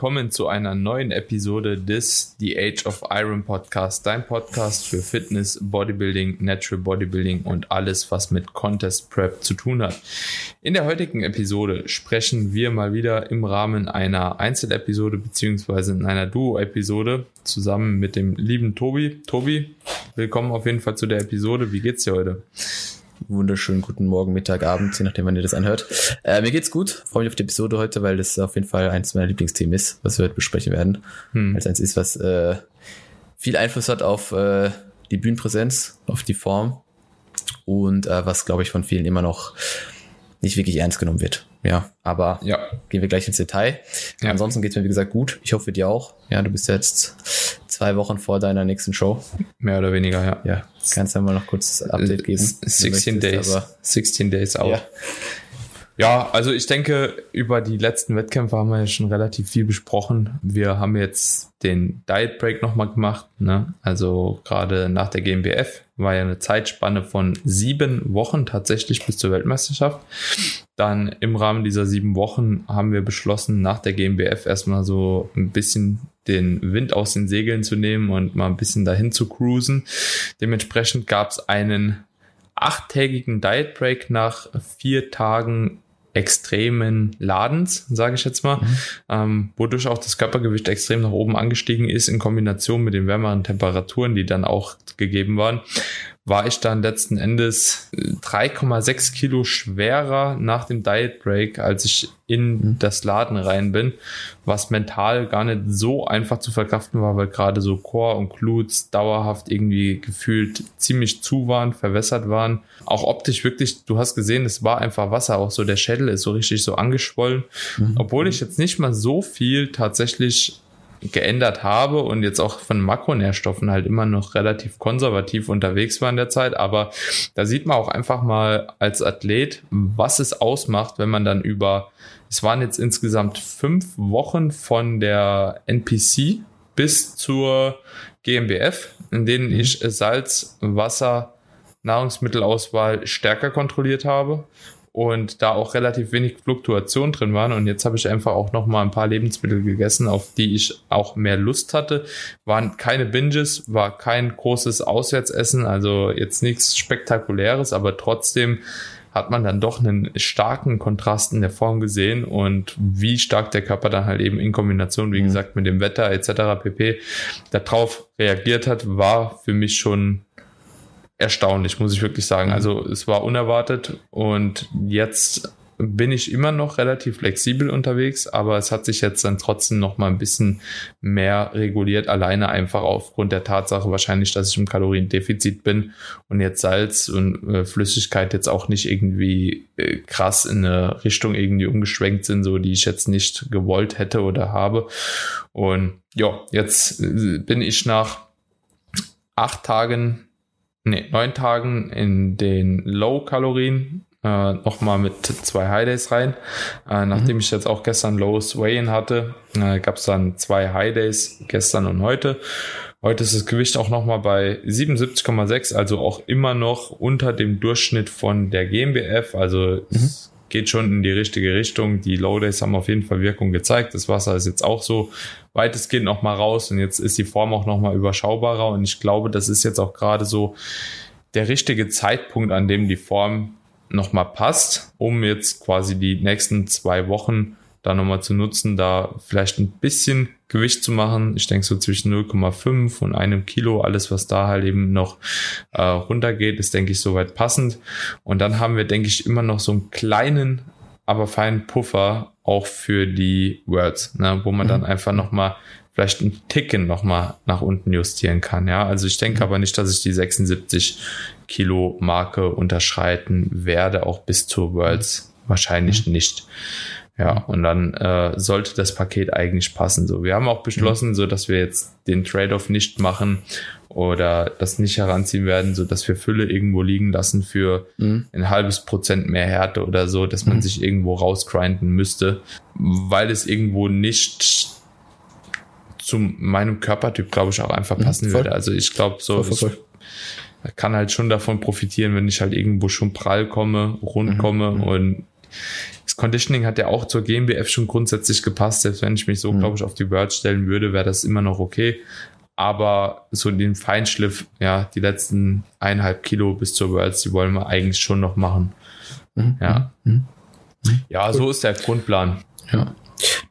Willkommen zu einer neuen Episode des The Age of Iron Podcast, dein Podcast für Fitness, Bodybuilding, Natural Bodybuilding und alles, was mit Contest Prep zu tun hat. In der heutigen Episode sprechen wir mal wieder im Rahmen einer Einzelepisode beziehungsweise in einer Duo-Episode zusammen mit dem lieben Tobi. Tobi, willkommen auf jeden Fall zu der Episode. Wie geht's dir heute? Wunderschönen guten Morgen, Mittag, Abend, je nachdem, wann ihr das anhört. Äh, mir geht's gut. Freue mich auf die Episode heute, weil das auf jeden Fall eins meiner Lieblingsthemen ist, was wir heute besprechen werden. Hm. Als eins ist, was äh, viel Einfluss hat auf äh, die Bühnenpräsenz, auf die Form und äh, was, glaube ich, von vielen immer noch nicht wirklich ernst genommen wird. Ja, aber ja. gehen wir gleich ins Detail. Ja. Ansonsten geht's mir, wie gesagt, gut. Ich hoffe dir auch. Ja, du bist jetzt zwei Wochen vor deiner nächsten Show. Mehr oder weniger, ja. Ja, kannst du mal noch kurz das Update geben. 16 Days. 16 Days auch. Ja. Ja, also ich denke, über die letzten Wettkämpfe haben wir ja schon relativ viel besprochen. Wir haben jetzt den Diet Break nochmal gemacht. Ne? Also gerade nach der GmbF war ja eine Zeitspanne von sieben Wochen tatsächlich bis zur Weltmeisterschaft. Dann im Rahmen dieser sieben Wochen haben wir beschlossen, nach der GmbF erstmal so ein bisschen den Wind aus den Segeln zu nehmen und mal ein bisschen dahin zu cruisen. Dementsprechend gab es einen achttägigen Diet Break nach vier Tagen extremen Ladens, sage ich jetzt mal, mhm. ähm, wodurch auch das Körpergewicht extrem nach oben angestiegen ist in Kombination mit den wärmeren Temperaturen, die dann auch gegeben waren war ich dann letzten Endes 3,6 Kilo schwerer nach dem Diet Break, als ich in mhm. das Laden rein bin, was mental gar nicht so einfach zu verkraften war, weil gerade so Core und Glutes dauerhaft irgendwie gefühlt ziemlich zu waren, verwässert waren. Auch optisch wirklich, du hast gesehen, es war einfach Wasser, auch so der Schädel ist so richtig so angeschwollen, mhm. obwohl ich jetzt nicht mal so viel tatsächlich geändert habe und jetzt auch von Makronährstoffen halt immer noch relativ konservativ unterwegs war in der Zeit. Aber da sieht man auch einfach mal als Athlet, was es ausmacht, wenn man dann über, es waren jetzt insgesamt fünf Wochen von der NPC bis zur GmbF, in denen mhm. ich Salz, Wasser, Nahrungsmittelauswahl stärker kontrolliert habe und da auch relativ wenig Fluktuation drin waren. Und jetzt habe ich einfach auch noch mal ein paar Lebensmittel gegessen, auf die ich auch mehr Lust hatte. Waren keine Binges, war kein großes Auswärtsessen, also jetzt nichts Spektakuläres, aber trotzdem hat man dann doch einen starken Kontrast in der Form gesehen und wie stark der Körper dann halt eben in Kombination, wie mhm. gesagt, mit dem Wetter etc. pp. darauf reagiert hat, war für mich schon erstaunlich, muss ich wirklich sagen. Mhm. Also es war unerwartet und jetzt bin ich immer noch relativ flexibel unterwegs, aber es hat sich jetzt dann trotzdem noch mal ein bisschen mehr reguliert, alleine einfach aufgrund der Tatsache wahrscheinlich, dass ich im Kaloriendefizit bin und jetzt Salz und äh, Flüssigkeit jetzt auch nicht irgendwie äh, krass in eine Richtung irgendwie umgeschwenkt sind, so die ich jetzt nicht gewollt hätte oder habe. Und ja, jetzt äh, bin ich nach acht Tagen nee, neun Tagen in den Low-Kalorien äh, nochmal mit zwei High Days rein. Äh, nachdem mhm. ich jetzt auch gestern Lows Weigh-In hatte, äh, gab es dann zwei High Days gestern und heute. Heute ist das Gewicht auch nochmal bei 77,6, also auch immer noch unter dem Durchschnitt von der GmbF. Also mhm geht schon in die richtige Richtung. Die Low Days haben auf jeden Fall Wirkung gezeigt. Das Wasser ist jetzt auch so weitestgehend noch mal raus und jetzt ist die Form auch noch mal überschaubarer und ich glaube, das ist jetzt auch gerade so der richtige Zeitpunkt, an dem die Form noch mal passt, um jetzt quasi die nächsten zwei Wochen da nochmal zu nutzen, da vielleicht ein bisschen Gewicht zu machen. Ich denke so zwischen 0,5 und einem Kilo, alles was da halt eben noch äh, runtergeht, ist denke ich soweit passend. Und dann haben wir denke ich immer noch so einen kleinen, aber feinen Puffer auch für die Words, ne, wo man mhm. dann einfach nochmal vielleicht ein Ticken nochmal nach unten justieren kann. Ja, also ich denke mhm. aber nicht, dass ich die 76 Kilo Marke unterschreiten werde, auch bis zur Worlds. Wahrscheinlich mhm. nicht. Ja, und dann äh, sollte das Paket eigentlich passen. So, wir haben auch beschlossen, mhm. so dass wir jetzt den Trade-off nicht machen oder das nicht heranziehen werden, so dass wir Fülle irgendwo liegen lassen für mhm. ein halbes Prozent mehr Härte oder so, dass man mhm. sich irgendwo rausgrinden müsste, weil es irgendwo nicht zu meinem Körpertyp, glaube ich, auch einfach mhm. passen würde. Also ich glaube so, voll, voll, voll. ich kann halt schon davon profitieren, wenn ich halt irgendwo schon prall komme, rund mhm. komme mhm. und Conditioning hat ja auch zur GmbF schon grundsätzlich gepasst. Selbst wenn ich mich so, mhm. glaube ich, auf die World stellen würde, wäre das immer noch okay. Aber so den Feinschliff, ja, die letzten eineinhalb Kilo bis zur Worlds, die wollen wir eigentlich schon noch machen. Mhm. Ja. Mhm. mhm. Ja, so ist der Grundplan. Ja.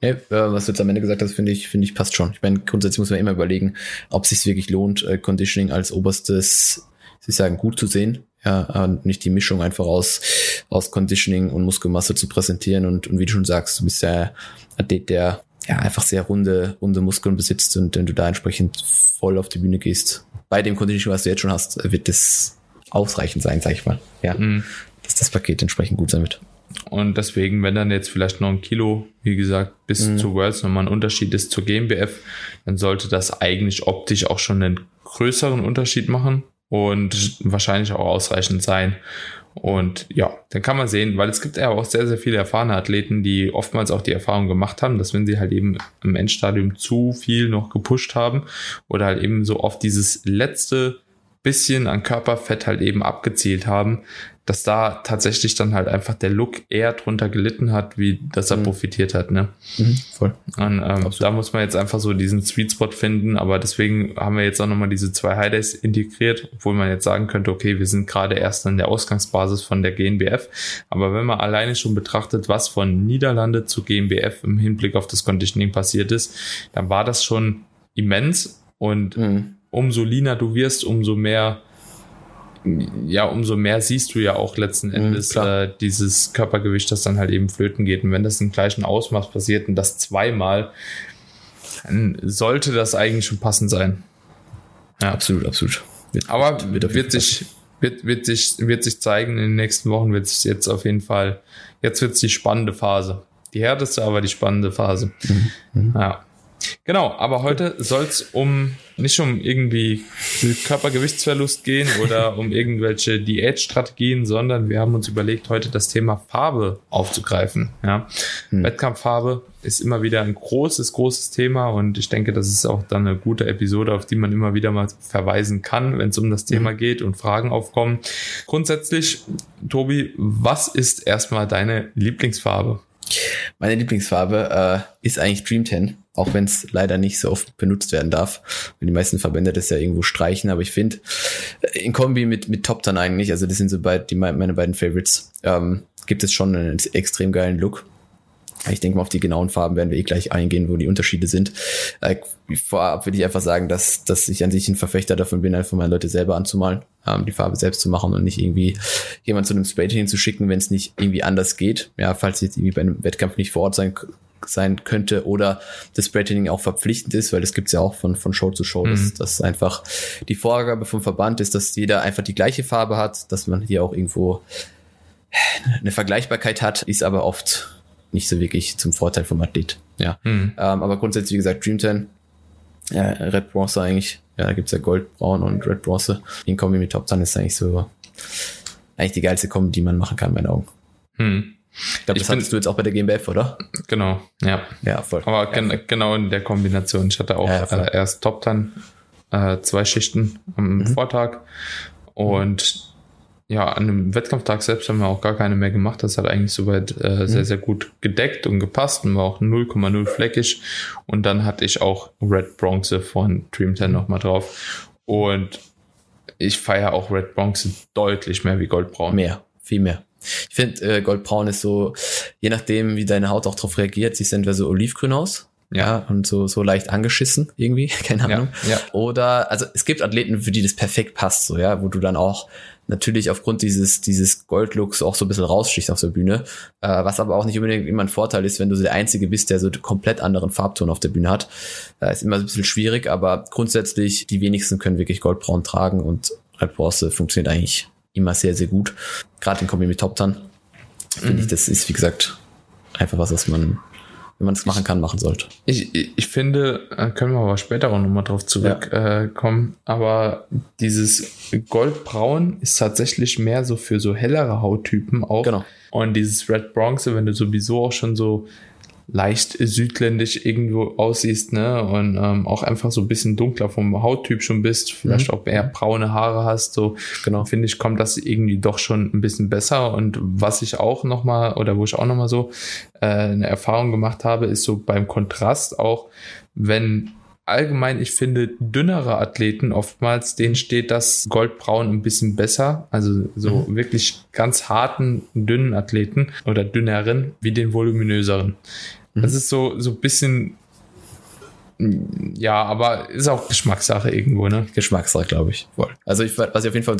Nee, äh, was du jetzt am Ende gesagt hast, finde ich, finde ich passt schon. Ich meine, grundsätzlich muss man immer überlegen, ob es sich wirklich lohnt, äh, Conditioning als oberstes, sie sagen, gut zu sehen. Ja, und nicht die Mischung einfach aus, aus Conditioning und Muskelmasse zu präsentieren. Und, und wie du schon sagst, du bist ja Athlet, der ja einfach sehr runde, runde Muskeln besitzt und wenn du da entsprechend voll auf die Bühne gehst, bei dem Conditioning, was du jetzt schon hast, wird das ausreichend sein, sag ich mal. Ja, mhm. dass das Paket entsprechend gut sein wird. Und deswegen, wenn dann jetzt vielleicht noch ein Kilo, wie gesagt, bis mhm. zu Worlds nochmal ein Unterschied ist zur GmbF, dann sollte das eigentlich optisch auch schon einen größeren Unterschied machen und wahrscheinlich auch ausreichend sein. Und ja, dann kann man sehen, weil es gibt ja auch sehr, sehr viele erfahrene Athleten, die oftmals auch die Erfahrung gemacht haben, dass wenn sie halt eben im Endstadium zu viel noch gepusht haben oder halt eben so auf dieses letzte bisschen an Körperfett halt eben abgezielt haben, dass da tatsächlich dann halt einfach der Look eher drunter gelitten hat, wie dass er mhm. profitiert hat. Ne? Mhm, voll. Und, ähm, da muss man jetzt einfach so diesen Sweet Spot finden, aber deswegen haben wir jetzt auch nochmal diese zwei High Days integriert, obwohl man jetzt sagen könnte, okay, wir sind gerade erst an der Ausgangsbasis von der GNBF, aber wenn man alleine schon betrachtet, was von Niederlande zu GNBF im Hinblick auf das Conditioning passiert ist, dann war das schon immens und mhm. Umso leaner du wirst, umso mehr ja, umso mehr siehst du ja auch letzten mhm, Endes mhm, äh, dieses Körpergewicht, das dann halt eben flöten geht. Und wenn das im gleichen Ausmaß passiert und das zweimal, dann sollte das eigentlich schon passend sein. Ja, absolut, absolut. Wird, Aber wird, wird sich, wird, wird, sich, wird sich zeigen, in den nächsten Wochen wird es jetzt auf jeden Fall, jetzt wird es die spannende Phase. Die härteste, aber die spannende Phase. Mhm. mhm. Ja. Genau, aber heute soll es um nicht um irgendwie Körpergewichtsverlust gehen oder um irgendwelche Diätstrategien, sondern wir haben uns überlegt, heute das Thema Farbe aufzugreifen. Ja. Hm. Wettkampffarbe ist immer wieder ein großes, großes Thema und ich denke, das ist auch dann eine gute Episode, auf die man immer wieder mal verweisen kann, wenn es um das Thema hm. geht und Fragen aufkommen. Grundsätzlich, Tobi, was ist erstmal deine Lieblingsfarbe? Meine Lieblingsfarbe äh, ist eigentlich Dream 10 auch wenn es leider nicht so oft benutzt werden darf. Und die meisten Verbände das ja irgendwo streichen, aber ich finde, äh, in Kombi mit, mit Top dann eigentlich, also das sind so beid, die, meine beiden Favorites, ähm, gibt es schon einen extrem geilen Look. Ich denke mal, auf die genauen Farben werden wir eh gleich eingehen, wo die Unterschiede sind. Äh, vorab würde ich einfach sagen, dass, dass ich an sich ein Verfechter davon bin, einfach mal Leute selber anzumalen, ähm, die Farbe selbst zu machen und nicht irgendwie jemand zu einem Spray hinzuschicken, wenn es nicht irgendwie anders geht. Ja, falls jetzt irgendwie bei einem Wettkampf nicht vor Ort sein sein könnte oder das Spraytraining auch verpflichtend ist, weil das gibt's ja auch von, von Show zu Show, mhm. dass, dass einfach die Vorgabe vom Verband ist, dass jeder einfach die gleiche Farbe hat, dass man hier auch irgendwo eine Vergleichbarkeit hat, ist aber oft nicht so wirklich zum Vorteil vom Athlet. Ja. Mhm. Ähm, aber grundsätzlich, wie gesagt, Dream 10, ja, Red Bronze eigentlich, ja, da gibt's ja Gold, Braun und Red Bronze. In Kombi mit Top 10 ist eigentlich so eigentlich die geilste Kombi, die man machen kann, in meinen Augen. Mhm. Ich glaube, das hattest du jetzt auch bei der GmbF, oder? Genau, ja. Ja, voll. Aber ja, gen voll. genau in der Kombination. Ich hatte auch ja, äh, erst Top Ten, äh, zwei Schichten am mhm. Vortag und ja, an dem Wettkampftag selbst haben wir auch gar keine mehr gemacht. Das hat eigentlich soweit äh, mhm. sehr, sehr gut gedeckt und gepasst und war auch 0,0 fleckig. Und dann hatte ich auch Red Bronze von Dream 10 nochmal drauf. Und ich feiere auch Red Bronze deutlich mehr wie Goldbraun. Mehr, viel mehr. Ich finde, äh, Goldbraun ist so, je nachdem, wie deine Haut auch darauf reagiert, sieht es entweder so olivgrün aus. Ja. ja, und so, so leicht angeschissen irgendwie, keine Ahnung. Ja, ja. Oder, also es gibt Athleten, für die das perfekt passt, so, ja, wo du dann auch natürlich aufgrund dieses, dieses Goldlooks auch so ein bisschen rausstichst auf der Bühne, äh, was aber auch nicht unbedingt immer ein Vorteil ist, wenn du der Einzige bist, der so einen komplett anderen Farbton auf der Bühne hat. Äh, ist immer ein bisschen schwierig, aber grundsätzlich, die wenigsten können wirklich Goldbraun tragen und Red Bronze funktioniert eigentlich immer sehr, sehr gut. Gerade in Kombi mit Top Tan. Finde mhm. ich, das ist, wie gesagt, einfach was, was man, wenn man es machen kann, machen sollte. Ich, ich, ich finde, können wir aber später auch nochmal drauf zurückkommen, ja. äh, aber dieses Goldbraun ist tatsächlich mehr so für so hellere Hauttypen auch. Genau. Und dieses Red Bronze, wenn du sowieso auch schon so leicht südländisch irgendwo aussiehst, ne? Und ähm, auch einfach so ein bisschen dunkler vom Hauttyp schon bist, vielleicht mhm. auch eher braune Haare hast, so genau, finde ich, kommt das irgendwie doch schon ein bisschen besser. Und was ich auch nochmal, oder wo ich auch nochmal so äh, eine Erfahrung gemacht habe, ist so beim Kontrast auch, wenn allgemein, ich finde, dünnere Athleten oftmals, denen steht das Goldbraun ein bisschen besser. Also so mhm. wirklich ganz harten, dünnen Athleten oder dünneren wie den voluminöseren. Mhm. Das ist so, so ein bisschen, ja, aber ist auch Geschmackssache irgendwo, ne? Geschmackssache, glaube ich. Voll. Also ich, was ich auf jeden Fall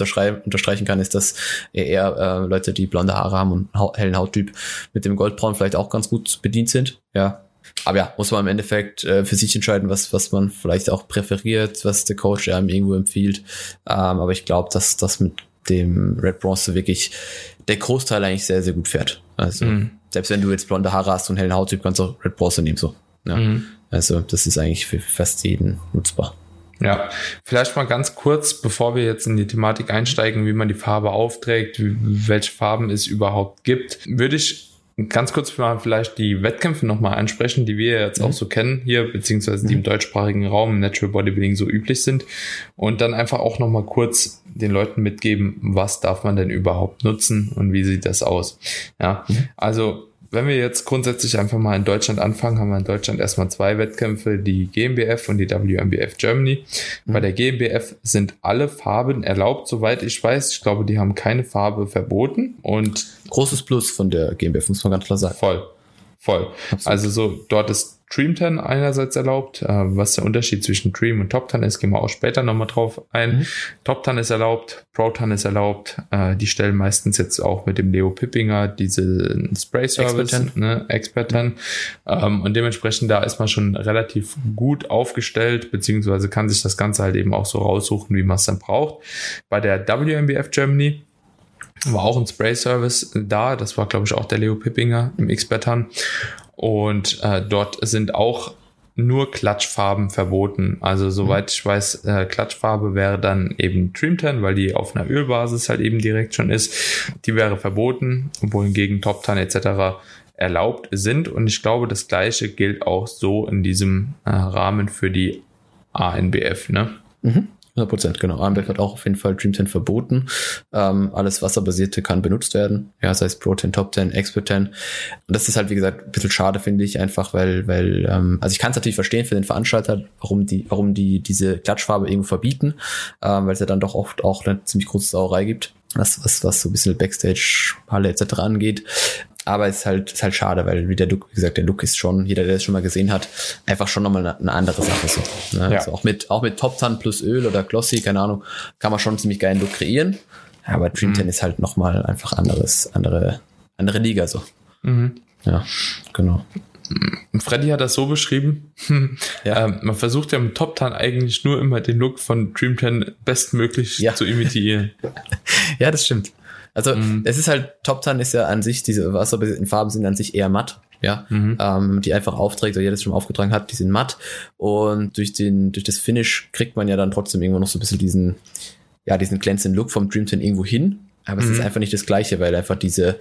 unterstreichen kann, ist, dass eher äh, Leute, die blonde Haare haben und hellen Hauttyp mit dem Goldbraun vielleicht auch ganz gut bedient sind. Ja, aber ja, muss man im Endeffekt äh, für sich entscheiden, was, was man vielleicht auch präferiert, was der Coach einem irgendwo empfiehlt. Ähm, aber ich glaube, dass das mit dem Red Bronze wirklich der Großteil eigentlich sehr, sehr gut fährt. Also mhm. Selbst wenn du jetzt blonde Haare hast und hellen Hauttyp, kannst du auch Red Bronze nehmen. So. Ja. Mhm. Also das ist eigentlich für fast jeden nutzbar. Ja, vielleicht mal ganz kurz, bevor wir jetzt in die Thematik einsteigen, wie man die Farbe aufträgt, welche Farben es überhaupt gibt, würde ich Ganz kurz mal vielleicht die Wettkämpfe nochmal ansprechen, die wir jetzt mhm. auch so kennen hier, beziehungsweise die im mhm. deutschsprachigen Raum im Natural Bodybuilding so üblich sind. Und dann einfach auch nochmal kurz den Leuten mitgeben, was darf man denn überhaupt nutzen und wie sieht das aus. Ja, mhm. also wenn wir jetzt grundsätzlich einfach mal in Deutschland anfangen, haben wir in Deutschland erstmal zwei Wettkämpfe, die GmbF und die WMBF Germany. Mhm. Bei der GmbF sind alle Farben erlaubt, soweit ich weiß. Ich glaube, die haben keine Farbe verboten und großes Plus von der GmbF, muss man ganz klar sagen. Voll. Voll. Absolut. Also so, dort ist Dream 10 einerseits erlaubt. Äh, was der Unterschied zwischen Dream und Top 10 ist, gehen wir auch später nochmal drauf ein. Mhm. Top 10 ist erlaubt, Pro 10 ist erlaubt. Äh, die stellen meistens jetzt auch mit dem Leo Pippinger diese Spray Service, Expert 10. Ne, Expert 10. Ähm, und dementsprechend da ist man schon relativ gut aufgestellt, beziehungsweise kann sich das Ganze halt eben auch so raussuchen, wie man es dann braucht. Bei der WMBF Germany war auch ein Spray-Service da. Das war, glaube ich, auch der Leo Pippinger im X-Pattern. Und äh, dort sind auch nur Klatschfarben verboten. Also soweit mhm. ich weiß, äh, Klatschfarbe wäre dann eben Dreamtan, weil die auf einer Ölbasis halt eben direkt schon ist. Die wäre verboten, wohingegen Top Tan etc. erlaubt sind. Und ich glaube, das gleiche gilt auch so in diesem äh, Rahmen für die ANBF. Ne? Mhm. 100 Prozent, genau. AMBF hat auch auf jeden Fall Dream 10 verboten. Ähm, alles wasserbasierte kann benutzt werden. Ja, sei es Pro 10, Top 10, Expert 10. Und das ist halt, wie gesagt, ein bisschen schade, finde ich, einfach, weil, weil, ähm, also ich kann es natürlich verstehen für den Veranstalter, warum die, warum die diese Klatschfarbe irgendwo verbieten, ähm, weil es ja dann doch oft auch eine ziemlich große Sauerei gibt was, was, was so ein bisschen Backstage, Halle etc. angeht. Aber es ist halt, ist halt schade, weil wie der Look, wie gesagt, der Look ist schon, jeder, der es schon mal gesehen hat, einfach schon nochmal eine, eine andere Sache. So, ne? ja. also auch mit, auch mit Top Tan plus Öl oder Glossy, keine Ahnung, kann man schon einen ziemlich geilen Look kreieren. Aber Dream mhm. ist halt nochmal einfach anderes, andere, andere Liga so. Mhm. Ja, genau. Freddy hat das so beschrieben, ja. ähm, man versucht ja im Top Tan eigentlich nur immer den Look von Dream 10 bestmöglich ja. zu imitieren. ja, das stimmt. Also mhm. es ist halt, Top Tan ist ja an sich, diese wasserbasierten Farben sind an sich eher matt, ja, mhm. ähm, die einfach aufträgt, oder jeder das schon aufgetragen hat, die sind matt und durch den, durch das Finish kriegt man ja dann trotzdem irgendwo noch so ein bisschen diesen, ja, diesen glänzenden Look vom Dream 10 irgendwo hin, aber mhm. es ist mhm. einfach nicht das gleiche, weil einfach diese,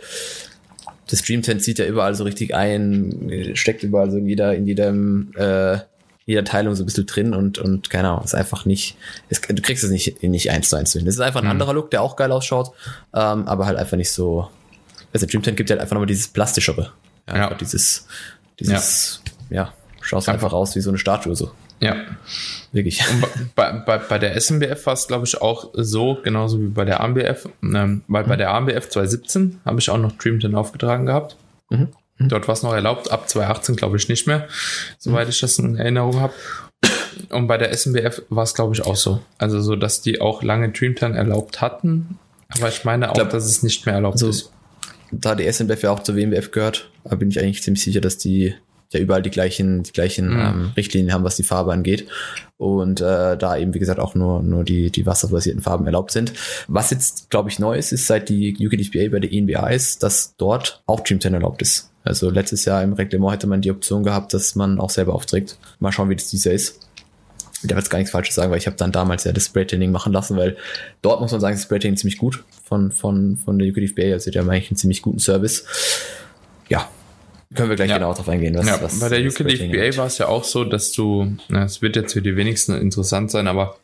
das Dream 10 zieht ja überall so richtig ein, steckt überall so in jeder, in jedem, äh, jeder Teilung so ein bisschen drin und, und keine Ahnung, ist einfach nicht, es, du kriegst es nicht, nicht eins zu eins hin. Das ist einfach ein mhm. anderer Look, der auch geil ausschaut, ähm, aber halt einfach nicht so, also Dream 10 gibt halt einfach nochmal dieses plastischere. Ja, ja. dieses, dieses, ja, ja schaust einfach aus wie so eine Statue so. Ja. Wirklich. Und bei, bei, bei der SMBF war es, glaube ich, auch so, genauso wie bei der AMBF, ähm, weil mhm. bei der AMBF 2017 habe ich auch noch Dream 10 aufgetragen gehabt. Mhm. Mhm. Dort war es noch erlaubt, ab 2018 glaube ich nicht mehr, soweit mhm. ich das in Erinnerung habe. Und bei der SMBF war es, glaube ich, auch so. Also so, dass die auch lange Dreamtime erlaubt hatten. Aber ich meine auch, glaub, dass es nicht mehr erlaubt also, ist. Da die SMBF ja auch zur WMBF gehört, bin ich eigentlich ziemlich sicher, dass die ja überall die gleichen, die gleichen mhm. ähm, Richtlinien haben, was die Farbe angeht. Und äh, da eben, wie gesagt, auch nur, nur die, die wasserbasierten Farben erlaubt sind. Was jetzt, glaube ich, neu ist, ist seit die UKDPA bei der ENBA ist, dass dort auch Dream 10 erlaubt ist. Also letztes Jahr im Reglement hätte man die Option gehabt, dass man auch selber aufträgt. Mal schauen, wie das dieses Jahr ist. Ich darf jetzt gar nichts Falsches sagen, weil ich habe dann damals ja das Spray-Training machen lassen, weil dort muss man sagen, das Spray-Training ziemlich gut von, von, von der UKDFBA. Also die haben eigentlich einen ziemlich guten Service. Ja, Können wir gleich Ja. genau darauf eingehen. Was, Ja, was bei der das UK League Rating BA angeht. war es ja auch so, dass du, es wird jetzt für die wenigsten interessant sein, aber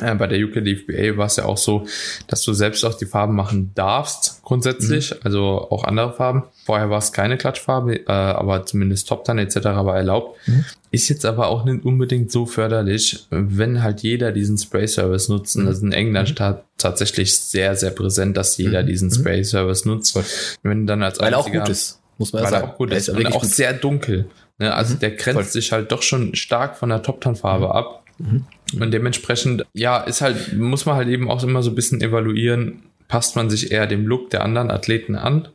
äh, bei der UK League BA war es ja auch so, dass du selbst auch die Farben machen darfst, grundsätzlich, Mhm. also auch andere Farben. Vorher war es keine Klatschfarbe, äh, aber zumindest Top Tan etc. war erlaubt. Mhm. Ist jetzt aber auch nicht unbedingt so förderlich, wenn halt jeder diesen Spray-Service nutzt. Und das ist in England ta- tatsächlich sehr, sehr präsent, dass jeder Mhm. diesen Mhm. Spray-Service nutzt. Wenn du dann als Weil auch gut ist, muss man ja sagen. auch gut Er ist. ja Und wirklich auch sehr dunkel. Ne? Also Mhm, der grenzt voll. sich halt doch schon stark von der Top-Tan-Farbe ab. Mhm. Und dementsprechend, ja, ist halt, muss man halt eben auch immer so ein bisschen evaluieren, passt man sich eher dem Look der anderen Athleten an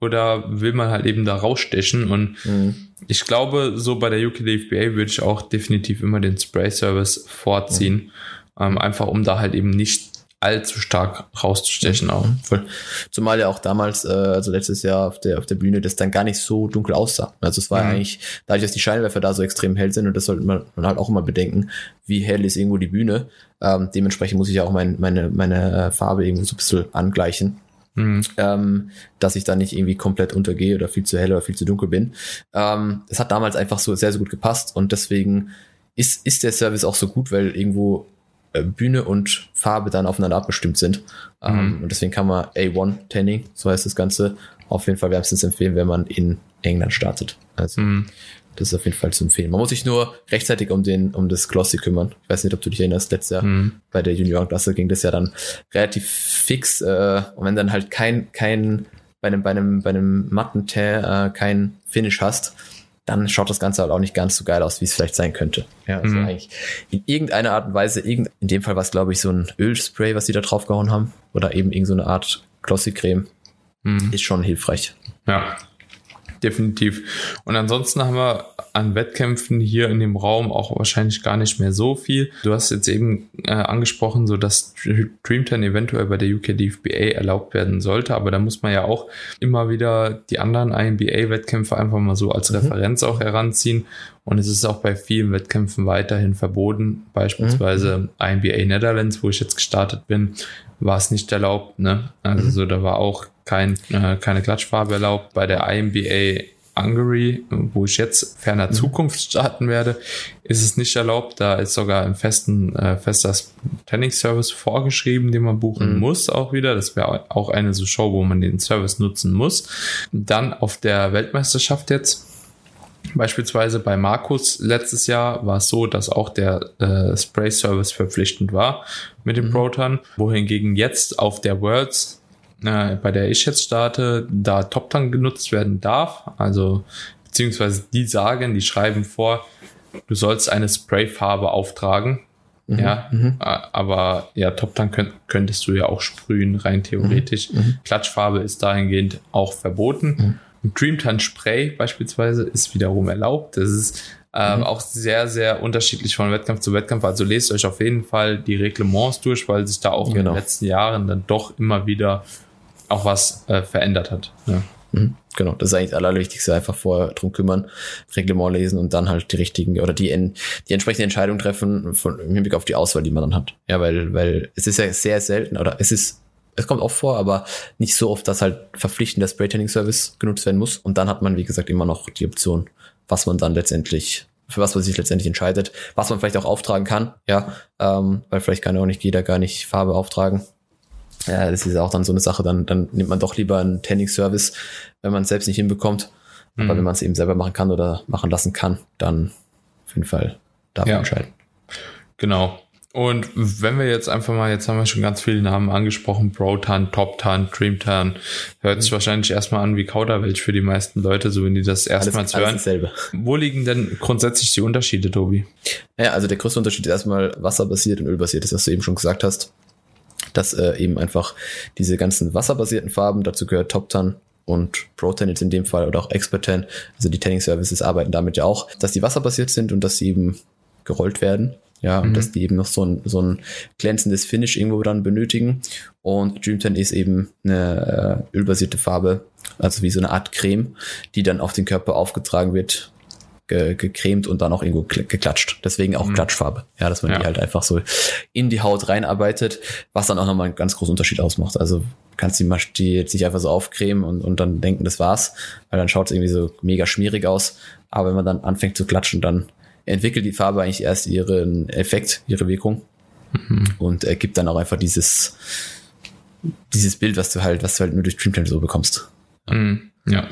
oder will man halt eben da rausstechen? Und Mhm. ich glaube, so bei der UK FBA würde ich auch definitiv immer den Spray-Service vorziehen. Ähm, einfach um da halt eben nicht allzu stark rauszustechen auch. Zumal ja auch damals, äh, also letztes Jahr auf der, auf der Bühne, das dann gar nicht so dunkel aussah. Also es war Mhm. eigentlich, dadurch, dass die Scheinwerfer da so extrem hell sind, und das sollte man, man halt auch immer bedenken, wie hell ist irgendwo die Bühne. Ähm, dementsprechend muss ich ja auch mein, meine, meine äh, Farbe irgendwo so ein bisschen angleichen. Mhm. ähm, dass ich da nicht irgendwie komplett untergehe oder viel zu hell oder viel zu dunkel bin. Ähm, es hat damals einfach so sehr, sehr gut gepasst und deswegen ist, ist der Service auch so gut, weil irgendwo Bühne und Farbe dann aufeinander abgestimmt sind. Ähm, Mhm. und deswegen kann man A1 Tanning, so heißt das Ganze, auf jeden Fall wärmstens empfehlen, wenn man in England startet. Also Mhm. das ist auf jeden Fall zu empfehlen. Man muss sich nur rechtzeitig um den, um das Glossy kümmern. Ich weiß nicht, ob du dich erinnerst, letztes Jahr Mhm. bei der Juniorenklasse ging das ja dann relativ fix. Äh, und wenn dann halt kein, kein, bei einem, bei einem, bei einem matten Teint, äh, kein Finish hast, dann schaut das Ganze halt auch nicht ganz so geil aus, wie es vielleicht sein könnte. Ja, also Mhm. eigentlich in irgendeiner Art und Weise, irgend, in dem Fall war es, glaube ich, so ein Ölspray, was die da drauf gehauen haben. Oder eben irgend so eine Art Glossy-Creme. Mhm. Ist schon hilfreich. Ja, definitiv. Und ansonsten haben wir an Wettkämpfen hier in dem Raum auch wahrscheinlich gar nicht mehr so viel. Du hast jetzt eben äh, angesprochen, so dass Dreamtime eventuell bei der UK DFBA erlaubt werden sollte, aber da muss man ja auch immer wieder die anderen INBA-Wettkämpfe einfach mal so als Mhm. Referenz auch heranziehen. Und es ist auch bei vielen Wettkämpfen weiterhin verboten. Beispielsweise INBA Netherlands, wo ich jetzt gestartet bin, war es nicht erlaubt. Ne? Also Mhm. so, da war auch kein, äh, keine Klatschfarbe erlaubt. Bei der INBA Hungary, wo ich jetzt ferner Zukunft starten werde, ist es nicht erlaubt. Da ist sogar im festen, äh, fester Tanning Service vorgeschrieben, den man buchen Mhm. muss auch wieder. Das wäre auch eine so Show, wo man den Service nutzen muss. Dann auf der Weltmeisterschaft jetzt Beispielsweise bei Markus letztes Jahr war es so, dass auch der äh, Spray-Service verpflichtend war mit dem Mhm. Proton, wohingegen jetzt auf der Worlds, äh, bei der ich jetzt starte, da Top Tank genutzt werden darf. Also beziehungsweise die sagen, die schreiben vor, du sollst eine Sprayfarbe auftragen. Mhm. Ja, Mhm. a- aber ja, Top Tank könnt, könntest du ja auch sprühen, rein theoretisch. Mhm. Klatschfarbe ist dahingehend auch verboten. Mhm. Ein Dreamtan Spray beispielsweise ist wiederum erlaubt. Das ist ähm, Mhm. auch sehr, sehr unterschiedlich von Wettkampf zu Wettkampf. Also lest euch auf jeden Fall die Reglements durch, weil sich da auch in Genau. den letzten Jahren dann doch immer wieder auch was äh, verändert hat. Ja. Mhm, Genau, das ist eigentlich das Allerwichtigste, einfach vorher drum kümmern, Reglement lesen und dann halt die richtigen oder die, en- die entsprechende Entscheidung treffen von, im Hinblick auf die Auswahl, die man dann hat. Ja, weil, weil es ist ja sehr selten oder es ist, es kommt oft vor, aber nicht so oft, dass halt verpflichtend der Spray-Tanning-Service genutzt werden muss. Und dann hat man, wie gesagt, immer noch die Option, was man dann letztendlich, für was man sich letztendlich entscheidet, was man vielleicht auch auftragen kann, ja, ähm, weil vielleicht kann ja auch nicht jeder gar nicht Farbe auftragen. Ja, das ist auch dann so eine Sache, dann, dann nimmt man doch lieber einen Tanning-Service, wenn man es selbst nicht hinbekommt. Aber Mhm. wenn man es eben selber machen kann oder machen lassen kann, dann auf jeden Fall dafür Ja. entscheiden. Genau. Und wenn wir jetzt einfach mal, jetzt haben wir schon ganz viele Namen angesprochen, Proton, Top-Tan, Dream-Tan, hört Mhm. sich wahrscheinlich erstmal an wie Kauderwelsch für die meisten Leute, so wenn die das erstmals hören. dasselbe. Wo liegen denn grundsätzlich die Unterschiede, Tobi? Ja, also der größte Unterschied ist erstmal wasserbasiert und ölbasiert, das was du eben schon gesagt hast. Dass äh, eben einfach diese ganzen wasserbasierten Farben, dazu gehört Top Tan und Protan jetzt in dem Fall oder auch Expert Tan, also die Tanning Services arbeiten damit ja auch, dass die wasserbasiert sind und dass sie eben gerollt werden. Ja, und Mhm. dass die eben noch so ein, so ein glänzendes Finish irgendwo dann benötigen. Und Dream Tan ist eben eine äh, ölbasierte Farbe, also wie so eine Art Creme, die dann auf den Körper aufgetragen wird ge gecremt und dann auch irgendwo geklatscht. Deswegen auch mhm. Klatschfarbe. Ja, dass man ja. die halt einfach so in die Haut reinarbeitet, was dann auch nochmal einen ganz großen Unterschied ausmacht. Also kannst die, die jetzt nicht einfach so aufcremen und, und dann denken, das war's, weil dann schaut es irgendwie so mega schmierig aus. Aber wenn man dann anfängt zu klatschen, dann entwickelt die Farbe eigentlich erst ihren Effekt, ihre Wirkung mhm. und äh, gibt dann auch einfach dieses, dieses Bild, was du halt, was du halt nur durch Dreamtime so bekommst. Mhm. Ja.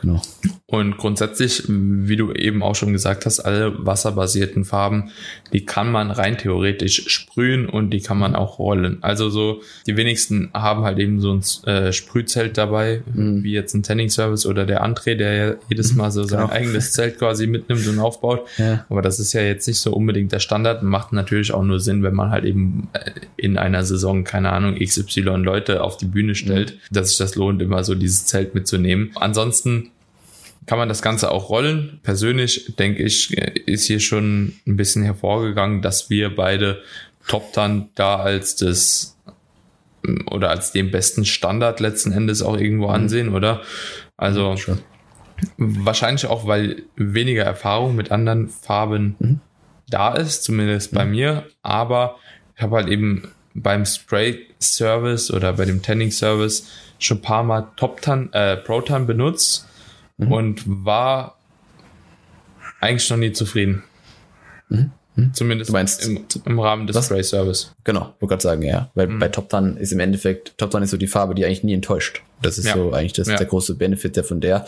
Genau. Und grundsätzlich, wie du eben auch schon gesagt hast, alle wasserbasierten Farben, die kann man rein theoretisch sprühen und die kann man auch rollen. Also so, die wenigsten haben halt eben so ein äh, Sprühzelt dabei, mhm. wie jetzt ein Tanning Service oder der André, der ja jedes Mal so sein genau. eigenes Zelt quasi mitnimmt und aufbaut. Ja. Aber das ist ja jetzt nicht so unbedingt der Standard und macht natürlich auch nur Sinn, wenn man halt eben äh, in einer Saison, keine Ahnung, XY Leute auf die Bühne stellt, mhm. dass sich das lohnt, immer so dieses Zelt mitzunehmen. Ansonsten kann man das Ganze auch rollen. Persönlich denke ich, ist hier schon ein bisschen hervorgegangen, dass wir beide Top dann da als das oder als den besten Standard letzten Endes auch irgendwo mhm. ansehen, oder? Also ja, wahrscheinlich auch, weil weniger Erfahrung mit anderen Farben mhm. da ist, zumindest mhm. bei mir. Aber ich habe halt eben beim Spray Service oder bei dem Tanning Service schon ein paar Mal Top Tan, äh, Pro Tan benutzt mhm. und war eigentlich noch nie zufrieden. Mhm. mhm. Zumindest du meinst, im, im Rahmen des Spray Service. Genau, wollte gerade sagen, ja. Weil mhm. bei Top Tan ist im Endeffekt, Top Tan ist so die Farbe, die eigentlich nie enttäuscht. Das ist ja. so eigentlich das, ja. der große Benefit der von der.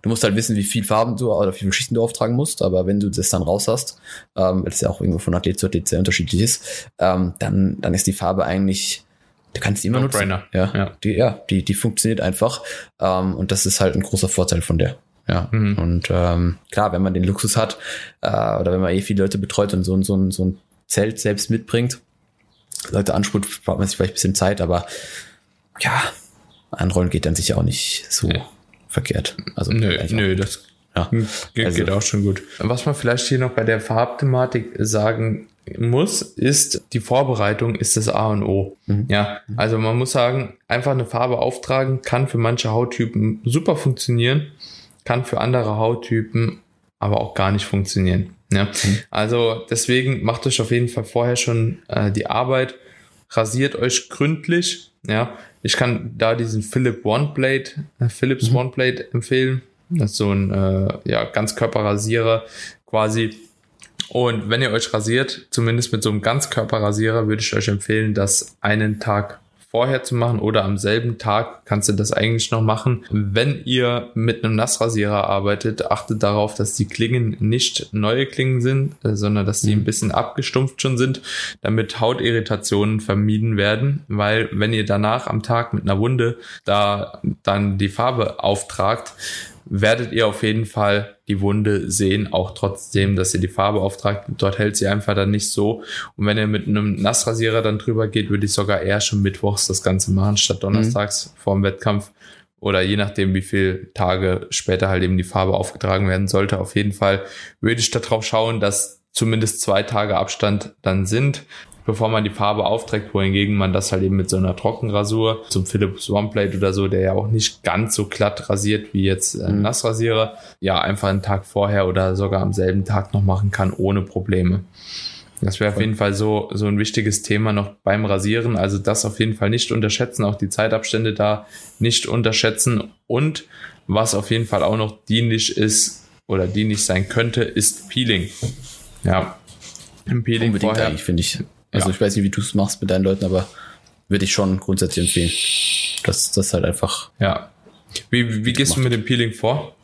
Du musst halt wissen, wie viel Farben du oder wie viele Schichten du auftragen musst, aber wenn du das dann raus hast, ähm, weil es ja auch irgendwo von Athlet zu Athlet sehr unterschiedlich ist, ähm, dann, dann ist die Farbe eigentlich Du kannst die immer no nutzen. Ja, ja. Die, ja die, die funktioniert einfach. Ähm, und das ist halt ein großer Vorteil von der. Ja. Mhm. Und ähm, klar, wenn man den Luxus hat, äh, oder wenn man eh viele Leute betreut und so, so, so ein Zelt selbst mitbringt, Leute anspult, braucht man sich vielleicht ein bisschen Zeit, aber ja, anrollen geht dann sicher auch nicht so nee. verkehrt. Also nö, nö, das ja. geht, also, geht auch schon gut. Was man vielleicht hier noch bei der Farbthematik sagen muss, ist, die Vorbereitung ist das A und O. Mhm. Ja, also man muss sagen, einfach eine Farbe auftragen kann für manche Hauttypen super funktionieren, kann für andere Hauttypen aber auch gar nicht funktionieren. Ja, mhm. also deswegen macht euch auf jeden Fall vorher schon äh, die Arbeit, rasiert euch gründlich. Ja, ich kann da diesen Philip One Blade, äh, Philips mhm. One Blade empfehlen. Das ist so ein äh, ja, Ganzkörperrasierer quasi und wenn ihr euch rasiert, zumindest mit so einem Ganzkörperrasierer, würde ich euch empfehlen, das einen Tag vorher zu machen oder am selben Tag kannst du das eigentlich noch machen. Wenn ihr mit einem Nassrasierer arbeitet, achtet darauf, dass die Klingen nicht neue Klingen sind, äh, sondern dass die ein mhm. bisschen abgestumpft schon sind, damit Hautirritationen vermieden werden, weil wenn ihr danach am Tag mit einer Wunde da dann die Farbe auftragt, werdet ihr auf jeden Fall die Wunde sehen, auch trotzdem, dass ihr die Farbe auftragt. Dort hält sie einfach dann nicht so. Und wenn ihr mit einem Nassrasierer dann drüber geht, würde ich sogar eher schon mittwochs das Ganze machen, statt donnerstags mhm. vor dem Wettkampf. Oder je nachdem, wie viele Tage später halt eben die Farbe aufgetragen werden sollte. Auf jeden Fall würde ich darauf schauen, dass zumindest zwei Tage Abstand dann sind bevor man die Farbe aufträgt, wohingegen man das halt eben mit so einer Trockenrasur zum Philips OnePlate oder so, der ja auch nicht ganz so glatt rasiert wie jetzt ein mhm. Nassrasierer, ja einfach einen Tag vorher oder sogar am selben Tag noch machen kann ohne Probleme. Das wäre auf jeden Fall so, so ein wichtiges Thema noch beim Rasieren. Also das auf jeden Fall nicht unterschätzen, auch die Zeitabstände da nicht unterschätzen. Und was auf jeden Fall auch noch dienlich ist oder dienlich sein könnte, ist Peeling. Ja. Peeling Unbedingt vorher. finde ich. Also ja. ich weiß nicht, wie du es machst mit deinen Leuten, aber würde ich schon grundsätzlich empfehlen. Das, das halt einfach. Ja. Wie, wie gehst du mit dem Peeling vor?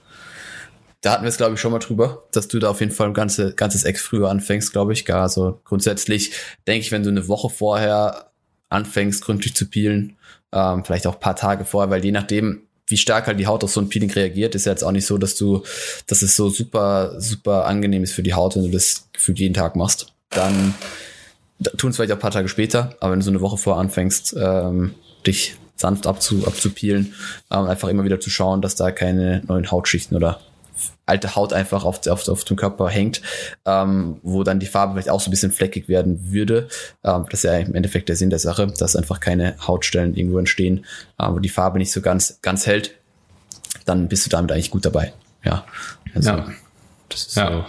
Da hatten wir es, glaube ich, schon mal drüber, dass du da auf jeden Fall ein ganze, ganzes Eck früher anfängst, glaube ich. Gar also grundsätzlich denke ich, wenn du eine Woche vorher anfängst, gründlich zu peelen, ähm, vielleicht auch paar Tage vorher, weil je nachdem, wie stark halt die Haut auf so ein Peeling reagiert, ist ja jetzt auch nicht so, dass du, dass es so super, super angenehm ist für die Haut, wenn du das gefühlt jeden Tag machst. Dann tun es vielleicht auch ein paar Tage später, aber wenn du so eine Woche vor anfängst, ähm, dich sanft abzu, abzupielen, ähm, einfach immer wieder zu schauen, dass da keine neuen Hautschichten oder alte Haut einfach auf, auf, auf dem Körper hängt, ähm, wo dann die Farbe vielleicht auch so ein bisschen fleckig werden würde. Ähm, das ist ja im Endeffekt der Sinn der Sache, dass einfach keine Hautstellen irgendwo entstehen, ähm, wo die Farbe nicht so ganz, ganz hält. Dann bist du damit eigentlich gut dabei. Ja. Also, ja. Das ist ja. so.